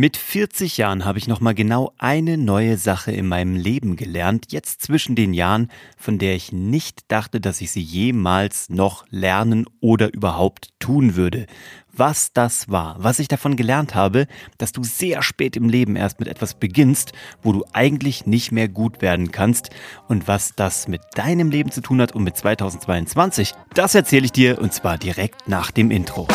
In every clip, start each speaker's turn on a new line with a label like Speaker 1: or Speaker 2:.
Speaker 1: Mit 40 Jahren habe ich noch mal genau eine neue Sache in meinem Leben gelernt, jetzt zwischen den Jahren, von der ich nicht dachte, dass ich sie jemals noch lernen oder überhaupt tun würde. Was das war, was ich davon gelernt habe, dass du sehr spät im Leben erst mit etwas beginnst, wo du eigentlich nicht mehr gut werden kannst und was das mit deinem Leben zu tun hat und mit 2022, das erzähle ich dir und zwar direkt nach dem Intro.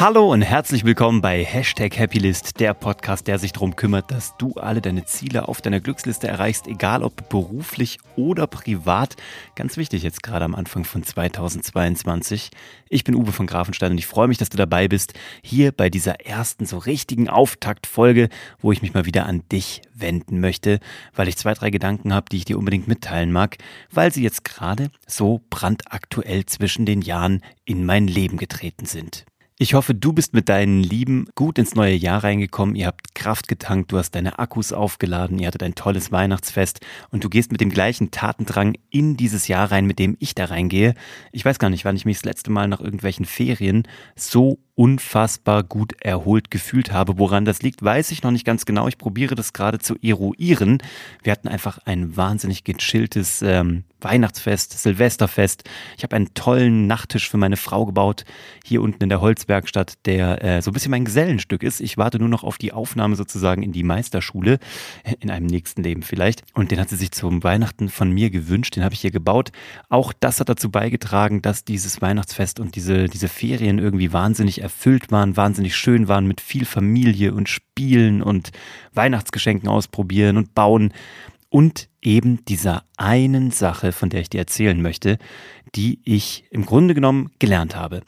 Speaker 1: Hallo und herzlich willkommen bei Hashtag Happylist, der Podcast, der sich darum kümmert, dass du alle deine Ziele auf deiner Glücksliste erreichst, egal ob beruflich oder privat. Ganz wichtig jetzt gerade am Anfang von 2022. Ich bin Uwe von Grafenstein und ich freue mich, dass du dabei bist, hier bei dieser ersten so richtigen Auftaktfolge, wo ich mich mal wieder an dich wenden möchte, weil ich zwei, drei Gedanken habe, die ich dir unbedingt mitteilen mag, weil sie jetzt gerade so brandaktuell zwischen den Jahren in mein Leben getreten sind. Ich hoffe, du bist mit deinen Lieben gut ins neue Jahr reingekommen. Ihr habt Kraft getankt, du hast deine Akkus aufgeladen, ihr hattet ein tolles Weihnachtsfest und du gehst mit dem gleichen Tatendrang in dieses Jahr rein, mit dem ich da reingehe. Ich weiß gar nicht, wann ich mich das letzte Mal nach irgendwelchen Ferien so unfassbar gut erholt gefühlt habe. Woran das liegt, weiß ich noch nicht ganz genau. Ich probiere das gerade zu eruieren. Wir hatten einfach ein wahnsinnig gechilltes ähm, Weihnachtsfest, Silvesterfest. Ich habe einen tollen Nachttisch für meine Frau gebaut, hier unten in der Holzwerkstatt, der äh, so ein bisschen mein Gesellenstück ist. Ich warte nur noch auf die Aufnahme sozusagen in die Meisterschule, in einem nächsten Leben vielleicht. Und den hat sie sich zum Weihnachten von mir gewünscht, den habe ich hier gebaut. Auch das hat dazu beigetragen, dass dieses Weihnachtsfest und diese, diese Ferien irgendwie wahnsinnig erfüllt waren, wahnsinnig schön waren mit viel Familie und Spielen und Weihnachtsgeschenken ausprobieren und bauen und eben dieser einen Sache, von der ich dir erzählen möchte, die ich im Grunde genommen gelernt habe.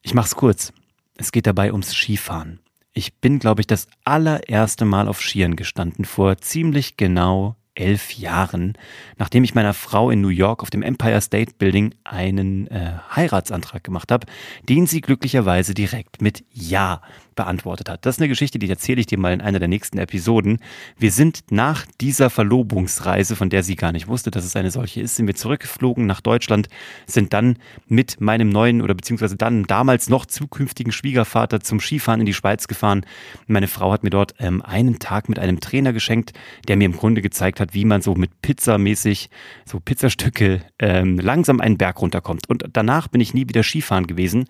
Speaker 1: Ich mach's kurz. Es geht dabei ums Skifahren. Ich bin, glaube ich, das allererste Mal auf Skiern gestanden vor ziemlich genau elf Jahren, nachdem ich meiner Frau in New York auf dem Empire State Building einen äh, Heiratsantrag gemacht habe, den sie glücklicherweise direkt mit Ja beantwortet hat. Das ist eine Geschichte, die erzähle ich dir mal in einer der nächsten Episoden. Wir sind nach dieser Verlobungsreise, von der sie gar nicht wusste, dass es eine solche ist, sind wir zurückgeflogen nach Deutschland, sind dann mit meinem neuen oder beziehungsweise dann damals noch zukünftigen Schwiegervater zum Skifahren in die Schweiz gefahren. Meine Frau hat mir dort ähm, einen Tag mit einem Trainer geschenkt, der mir im Grunde gezeigt hat, wie man so mit Pizzamäßig, so Pizzastücke ähm, langsam einen Berg runterkommt. Und danach bin ich nie wieder Skifahren gewesen.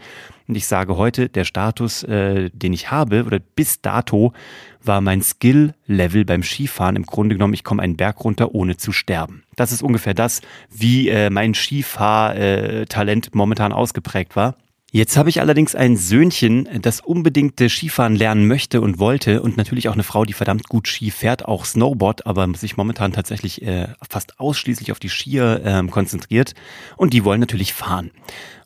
Speaker 1: Und ich sage heute, der Status, äh, den ich habe, oder bis dato, war mein Skill-Level beim Skifahren im Grunde genommen, ich komme einen Berg runter, ohne zu sterben. Das ist ungefähr das, wie äh, mein Skifahrtalent äh, momentan ausgeprägt war. Jetzt habe ich allerdings ein Söhnchen, das unbedingt Skifahren lernen möchte und wollte und natürlich auch eine Frau, die verdammt gut Ski fährt, auch Snowboard, aber sich momentan tatsächlich äh, fast ausschließlich auf die Skier äh, konzentriert und die wollen natürlich fahren.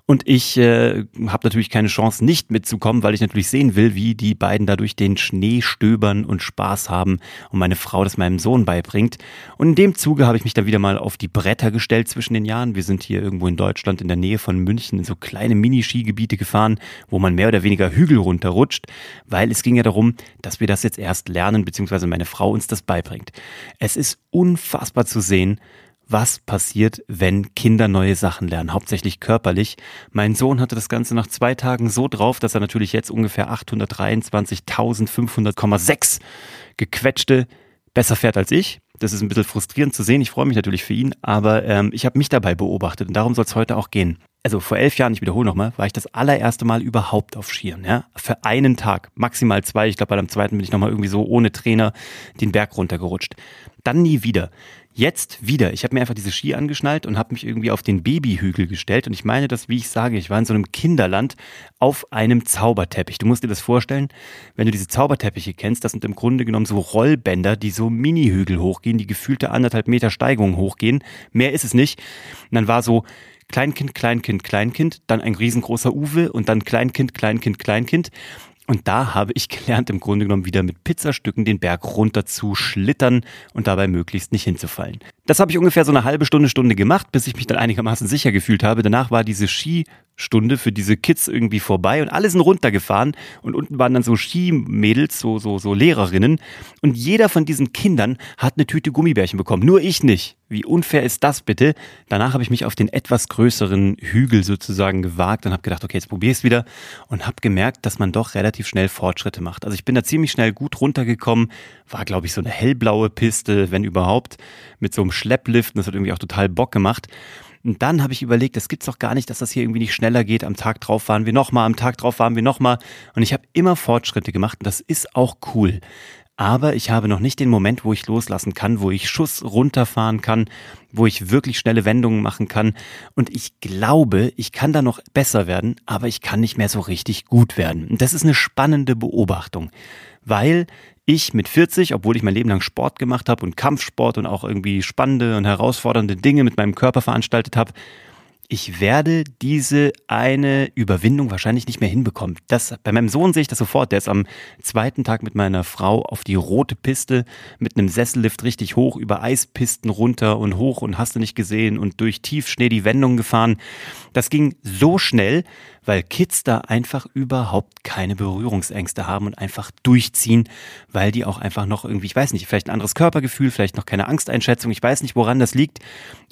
Speaker 1: Und ich äh, habe natürlich keine Chance, nicht mitzukommen, weil ich natürlich sehen will, wie die beiden da durch den Schnee stöbern und Spaß haben und meine Frau das meinem Sohn beibringt. Und in dem Zuge habe ich mich da wieder mal auf die Bretter gestellt zwischen den Jahren. Wir sind hier irgendwo in Deutschland in der Nähe von München in so kleine Mini-Skigebiete gefahren, wo man mehr oder weniger Hügel runterrutscht, weil es ging ja darum, dass wir das jetzt erst lernen, beziehungsweise meine Frau uns das beibringt. Es ist unfassbar zu sehen, was passiert, wenn Kinder neue Sachen lernen, hauptsächlich körperlich. Mein Sohn hatte das Ganze nach zwei Tagen so drauf, dass er natürlich jetzt ungefähr 823.500,6 gequetschte besser fährt als ich. Das ist ein bisschen frustrierend zu sehen. Ich freue mich natürlich für ihn, aber ähm, ich habe mich dabei beobachtet und darum soll es heute auch gehen. Also vor elf Jahren, ich wiederhole nochmal, war ich das allererste Mal überhaupt auf Skiern. Ja? Für einen Tag, maximal zwei. Ich glaube, bei dem zweiten bin ich nochmal irgendwie so ohne Trainer den Berg runtergerutscht. Dann nie wieder. Jetzt wieder. Ich habe mir einfach diese Ski angeschnallt und habe mich irgendwie auf den Babyhügel gestellt. Und ich meine das, wie ich sage, ich war in so einem Kinderland auf einem Zauberteppich. Du musst dir das vorstellen, wenn du diese Zauberteppiche kennst, das sind im Grunde genommen so Rollbänder, die so Mini-Hügel hochgehen, die gefühlte anderthalb Meter Steigung hochgehen. Mehr ist es nicht. Und dann war so Kleinkind, Kleinkind, Kleinkind, dann ein riesengroßer Uwe und dann Kleinkind, Kleinkind, Kleinkind. Und da habe ich gelernt, im Grunde genommen wieder mit Pizzastücken den Berg runter zu schlittern und dabei möglichst nicht hinzufallen. Das habe ich ungefähr so eine halbe Stunde, Stunde gemacht, bis ich mich dann einigermaßen sicher gefühlt habe. Danach war diese Ski Stunde für diese Kids irgendwie vorbei und alle sind runtergefahren und unten waren dann so Skimädels, so, so, so Lehrerinnen und jeder von diesen Kindern hat eine Tüte Gummibärchen bekommen, nur ich nicht. Wie unfair ist das bitte? Danach habe ich mich auf den etwas größeren Hügel sozusagen gewagt und habe gedacht, okay, jetzt probiere ich es wieder und habe gemerkt, dass man doch relativ schnell Fortschritte macht. Also ich bin da ziemlich schnell gut runtergekommen, war glaube ich so eine hellblaue Piste, wenn überhaupt, mit so einem Schlepplift und das hat irgendwie auch total Bock gemacht. Und dann habe ich überlegt, das gibt's doch gar nicht, dass das hier irgendwie nicht schneller geht. Am Tag drauf waren wir nochmal, am Tag drauf waren wir nochmal. Und ich habe immer Fortschritte gemacht und das ist auch cool. Aber ich habe noch nicht den Moment, wo ich loslassen kann, wo ich Schuss runterfahren kann, wo ich wirklich schnelle Wendungen machen kann. Und ich glaube, ich kann da noch besser werden, aber ich kann nicht mehr so richtig gut werden. Und das ist eine spannende Beobachtung, weil ich mit 40, obwohl ich mein Leben lang Sport gemacht habe und Kampfsport und auch irgendwie spannende und herausfordernde Dinge mit meinem Körper veranstaltet habe, ich werde diese eine Überwindung wahrscheinlich nicht mehr hinbekommen. Das, bei meinem Sohn sehe ich das sofort. Der ist am zweiten Tag mit meiner Frau auf die rote Piste mit einem Sessellift richtig hoch über Eispisten runter und hoch und hast du nicht gesehen und durch Tiefschnee die Wendung gefahren. Das ging so schnell, weil Kids da einfach überhaupt keine Berührungsängste haben und einfach durchziehen, weil die auch einfach noch irgendwie, ich weiß nicht, vielleicht ein anderes Körpergefühl, vielleicht noch keine Angsteinschätzung, ich weiß nicht, woran das liegt.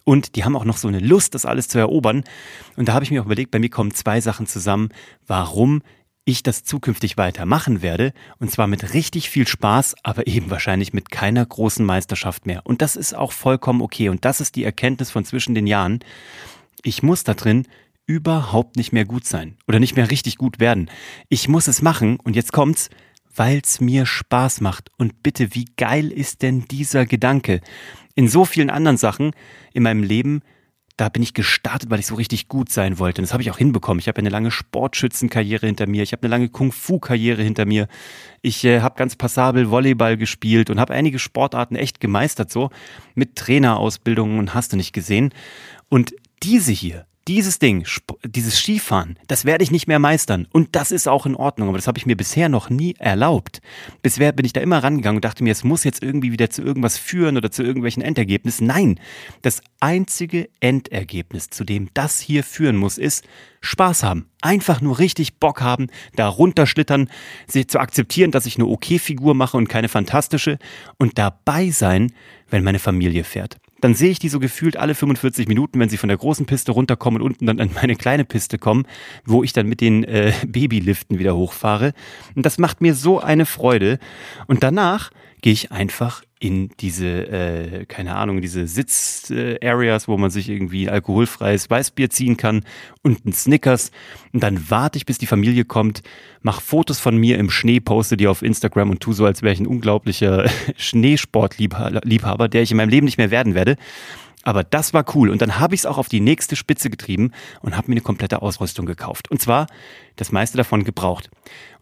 Speaker 1: Und die haben auch noch so eine Lust, das alles zu erobern. Und da habe ich mir auch überlegt, bei mir kommen zwei Sachen zusammen, warum ich das zukünftig weiter machen werde. Und zwar mit richtig viel Spaß, aber eben wahrscheinlich mit keiner großen Meisterschaft mehr. Und das ist auch vollkommen okay. Und das ist die Erkenntnis von zwischen den Jahren. Ich muss da drin überhaupt nicht mehr gut sein oder nicht mehr richtig gut werden. Ich muss es machen und jetzt kommt's, weil's mir Spaß macht. Und bitte, wie geil ist denn dieser Gedanke? In so vielen anderen Sachen in meinem Leben da bin ich gestartet, weil ich so richtig gut sein wollte. Und das habe ich auch hinbekommen. Ich habe eine lange Sportschützenkarriere hinter mir. Ich habe eine lange Kung-Fu-Karriere hinter mir. Ich äh, habe ganz passabel Volleyball gespielt und habe einige Sportarten echt gemeistert, so mit Trainerausbildungen und hast du nicht gesehen. Und diese hier, dieses Ding, dieses Skifahren, das werde ich nicht mehr meistern. Und das ist auch in Ordnung. Aber das habe ich mir bisher noch nie erlaubt. Bisher bin ich da immer rangegangen und dachte mir, es muss jetzt irgendwie wieder zu irgendwas führen oder zu irgendwelchen Endergebnissen. Nein, das einzige Endergebnis, zu dem das hier führen muss, ist Spaß haben. Einfach nur richtig Bock haben, da runterschlittern, sie zu akzeptieren, dass ich eine okay Figur mache und keine fantastische und dabei sein, wenn meine Familie fährt dann sehe ich die so gefühlt alle 45 Minuten, wenn sie von der großen Piste runterkommen und unten dann an meine kleine Piste kommen, wo ich dann mit den äh, Babyliften wieder hochfahre. Und das macht mir so eine Freude. Und danach gehe ich einfach in diese, äh, keine Ahnung, diese Sitz-Areas, wo man sich irgendwie alkoholfreies Weißbier ziehen kann und ein Snickers. Und dann warte ich, bis die Familie kommt, mach Fotos von mir im Schnee, poste die auf Instagram und tu so, als wäre ich ein unglaublicher Schneesportliebhaber, der ich in meinem Leben nicht mehr werden werde. Aber das war cool. Und dann habe ich es auch auf die nächste Spitze getrieben und habe mir eine komplette Ausrüstung gekauft. Und zwar das meiste davon gebraucht.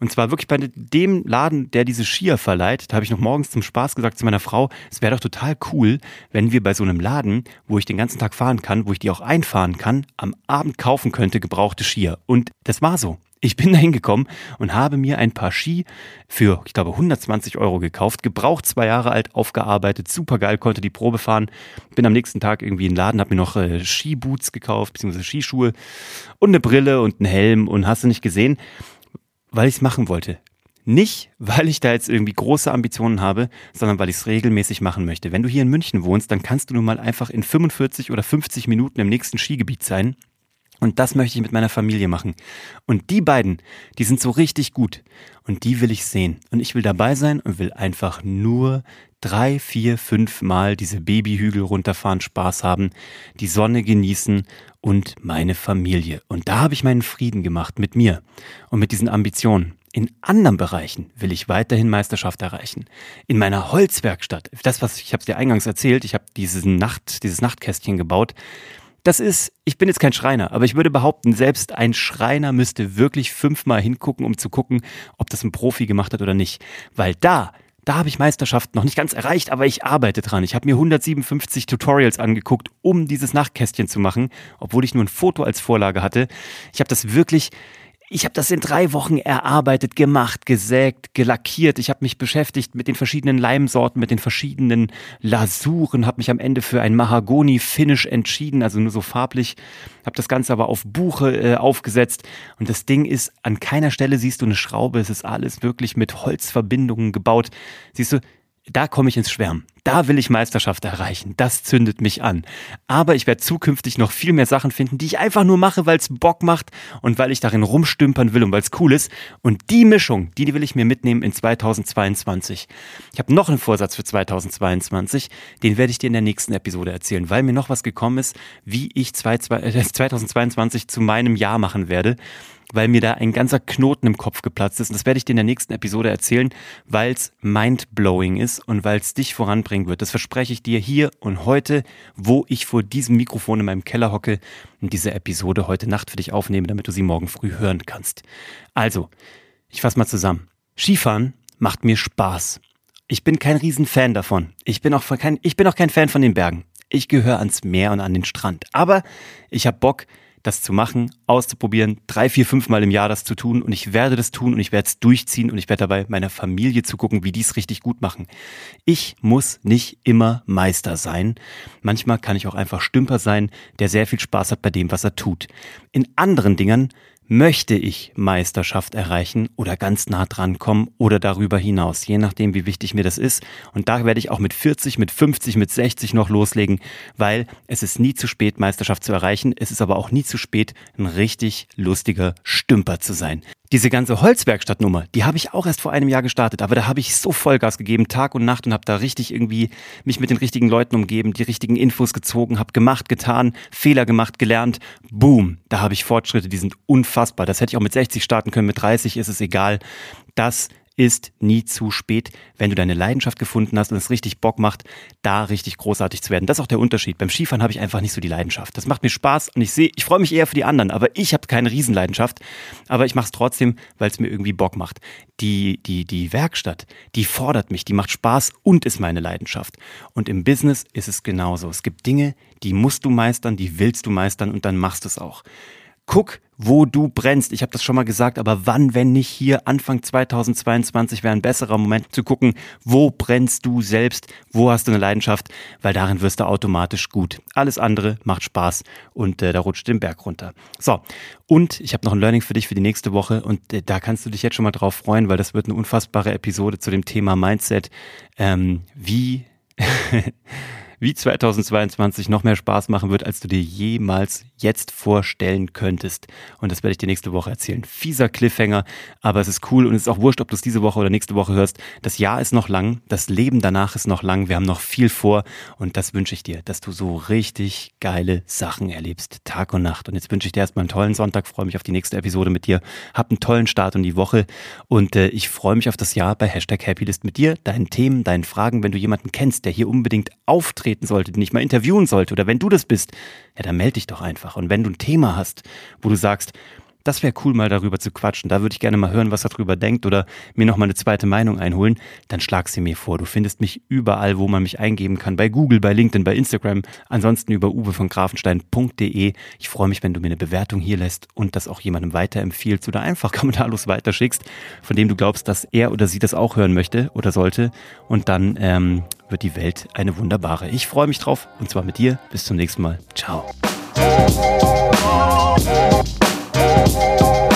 Speaker 1: Und zwar wirklich bei dem Laden, der diese Skier verleiht, da habe ich noch morgens zum Spaß gesagt zu meiner Frau, es wäre doch total cool, wenn wir bei so einem Laden, wo ich den ganzen Tag fahren kann, wo ich die auch einfahren kann, am Abend kaufen könnte gebrauchte Skier. Und das war so. Ich bin da hingekommen und habe mir ein paar Ski für, ich glaube, 120 Euro gekauft, gebraucht, zwei Jahre alt, aufgearbeitet, super geil, konnte die Probe fahren. Bin am nächsten Tag irgendwie in den Laden, habe mir noch äh, Skiboots gekauft, beziehungsweise Skischuhe und eine Brille und einen Helm und hast du nicht gesehen, weil ich es machen wollte. Nicht, weil ich da jetzt irgendwie große Ambitionen habe, sondern weil ich es regelmäßig machen möchte. Wenn du hier in München wohnst, dann kannst du nun mal einfach in 45 oder 50 Minuten im nächsten Skigebiet sein und das möchte ich mit meiner Familie machen. Und die beiden, die sind so richtig gut. Und die will ich sehen. Und ich will dabei sein und will einfach nur drei, vier, fünf Mal diese Babyhügel runterfahren, Spaß haben, die Sonne genießen und meine Familie. Und da habe ich meinen Frieden gemacht mit mir und mit diesen Ambitionen. In anderen Bereichen will ich weiterhin Meisterschaft erreichen. In meiner Holzwerkstatt, das was ich habe dir eingangs erzählt, ich habe diesen Nacht, dieses Nachtkästchen gebaut das ist, ich bin jetzt kein Schreiner, aber ich würde behaupten, selbst ein Schreiner müsste wirklich fünfmal hingucken, um zu gucken, ob das ein Profi gemacht hat oder nicht. Weil da, da habe ich Meisterschaft noch nicht ganz erreicht, aber ich arbeite dran. Ich habe mir 157 Tutorials angeguckt, um dieses Nachtkästchen zu machen, obwohl ich nur ein Foto als Vorlage hatte. Ich habe das wirklich Ich habe das in drei Wochen erarbeitet, gemacht, gesägt, gelackiert. Ich habe mich beschäftigt mit den verschiedenen Leimsorten, mit den verschiedenen Lasuren, habe mich am Ende für ein Mahagoni-Finish entschieden, also nur so farblich. Habe das Ganze aber auf Buche äh, aufgesetzt und das Ding ist, an keiner Stelle siehst du eine Schraube. Es ist alles wirklich mit Holzverbindungen gebaut. Siehst du, da komme ich ins Schwärmen. Da will ich Meisterschaft erreichen. Das zündet mich an. Aber ich werde zukünftig noch viel mehr Sachen finden, die ich einfach nur mache, weil es Bock macht und weil ich darin rumstümpern will und weil es cool ist. Und die Mischung, die will ich mir mitnehmen in 2022. Ich habe noch einen Vorsatz für 2022. Den werde ich dir in der nächsten Episode erzählen, weil mir noch was gekommen ist, wie ich 2022 zu meinem Jahr machen werde weil mir da ein ganzer Knoten im Kopf geplatzt ist. Und das werde ich dir in der nächsten Episode erzählen, weil es mindblowing ist und weil es dich voranbringen wird. Das verspreche ich dir hier und heute, wo ich vor diesem Mikrofon in meinem Keller hocke und diese Episode heute Nacht für dich aufnehme, damit du sie morgen früh hören kannst. Also, ich fasse mal zusammen. Skifahren macht mir Spaß. Ich bin kein Riesenfan davon. Ich bin auch kein, ich bin auch kein Fan von den Bergen. Ich gehöre ans Meer und an den Strand. Aber ich habe Bock, das zu machen, auszuprobieren, drei, vier, fünf Mal im Jahr das zu tun und ich werde das tun und ich werde es durchziehen und ich werde dabei meiner Familie zugucken, wie die es richtig gut machen. Ich muss nicht immer Meister sein. Manchmal kann ich auch einfach Stümper sein, der sehr viel Spaß hat bei dem, was er tut. In anderen Dingen möchte ich Meisterschaft erreichen oder ganz nah dran kommen oder darüber hinaus, je nachdem, wie wichtig mir das ist. Und da werde ich auch mit 40, mit 50, mit 60 noch loslegen, weil es ist nie zu spät, Meisterschaft zu erreichen. Es ist aber auch nie zu spät, ein richtig lustiger Stümper zu sein. Diese ganze Holzwerkstattnummer, die habe ich auch erst vor einem Jahr gestartet, aber da habe ich so Vollgas gegeben, Tag und Nacht und habe da richtig irgendwie mich mit den richtigen Leuten umgeben, die richtigen Infos gezogen, habe gemacht, getan, Fehler gemacht, gelernt. Boom, da habe ich Fortschritte, die sind unfassbar. Das hätte ich auch mit 60 starten können, mit 30 ist es egal. Das ist nie zu spät, wenn du deine Leidenschaft gefunden hast und es richtig Bock macht, da richtig großartig zu werden. Das ist auch der Unterschied. Beim Skifahren habe ich einfach nicht so die Leidenschaft. Das macht mir Spaß und ich sehe, ich freue mich eher für die anderen, aber ich habe keine Riesenleidenschaft, aber ich mache es trotzdem, weil es mir irgendwie Bock macht. Die die die Werkstatt, die fordert mich, die macht Spaß und ist meine Leidenschaft. Und im Business ist es genauso. Es gibt Dinge, die musst du meistern, die willst du meistern und dann machst du es auch. Guck, wo du brennst. Ich habe das schon mal gesagt, aber wann, wenn nicht hier Anfang 2022 wäre ein besserer Moment zu gucken, wo brennst du selbst, wo hast du eine Leidenschaft, weil darin wirst du automatisch gut. Alles andere macht Spaß und äh, da rutscht den Berg runter. So, und ich habe noch ein Learning für dich für die nächste Woche und äh, da kannst du dich jetzt schon mal drauf freuen, weil das wird eine unfassbare Episode zu dem Thema Mindset. Ähm, wie wie 2022 noch mehr Spaß machen wird, als du dir jemals jetzt vorstellen könntest. Und das werde ich dir nächste Woche erzählen. Fieser Cliffhanger, aber es ist cool und es ist auch wurscht, ob du es diese Woche oder nächste Woche hörst. Das Jahr ist noch lang, das Leben danach ist noch lang, wir haben noch viel vor und das wünsche ich dir, dass du so richtig geile Sachen erlebst, Tag und Nacht. Und jetzt wünsche ich dir erstmal einen tollen Sonntag, freue mich auf die nächste Episode mit dir, hab einen tollen Start in die Woche und äh, ich freue mich auf das Jahr bei Hashtag Happylist mit dir, deinen Themen, deinen Fragen, wenn du jemanden kennst, der hier unbedingt auftritt auftreten sollte, den ich mal interviewen sollte oder wenn du das bist, ja, dann melde dich doch einfach. Und wenn du ein Thema hast, wo du sagst, das wäre cool, mal darüber zu quatschen. Da würde ich gerne mal hören, was er darüber denkt oder mir noch mal eine zweite Meinung einholen. Dann schlag sie mir vor. Du findest mich überall, wo man mich eingeben kann. Bei Google, bei LinkedIn, bei Instagram. Ansonsten über uwe von grafenstein.de. Ich freue mich, wenn du mir eine Bewertung hier lässt und das auch jemandem weiterempfiehlst oder einfach kommentarlos weiterschickst, von dem du glaubst, dass er oder sie das auch hören möchte oder sollte. Und dann ähm, wird die Welt eine wunderbare. Ich freue mich drauf und zwar mit dir. Bis zum nächsten Mal. Ciao. Thank you.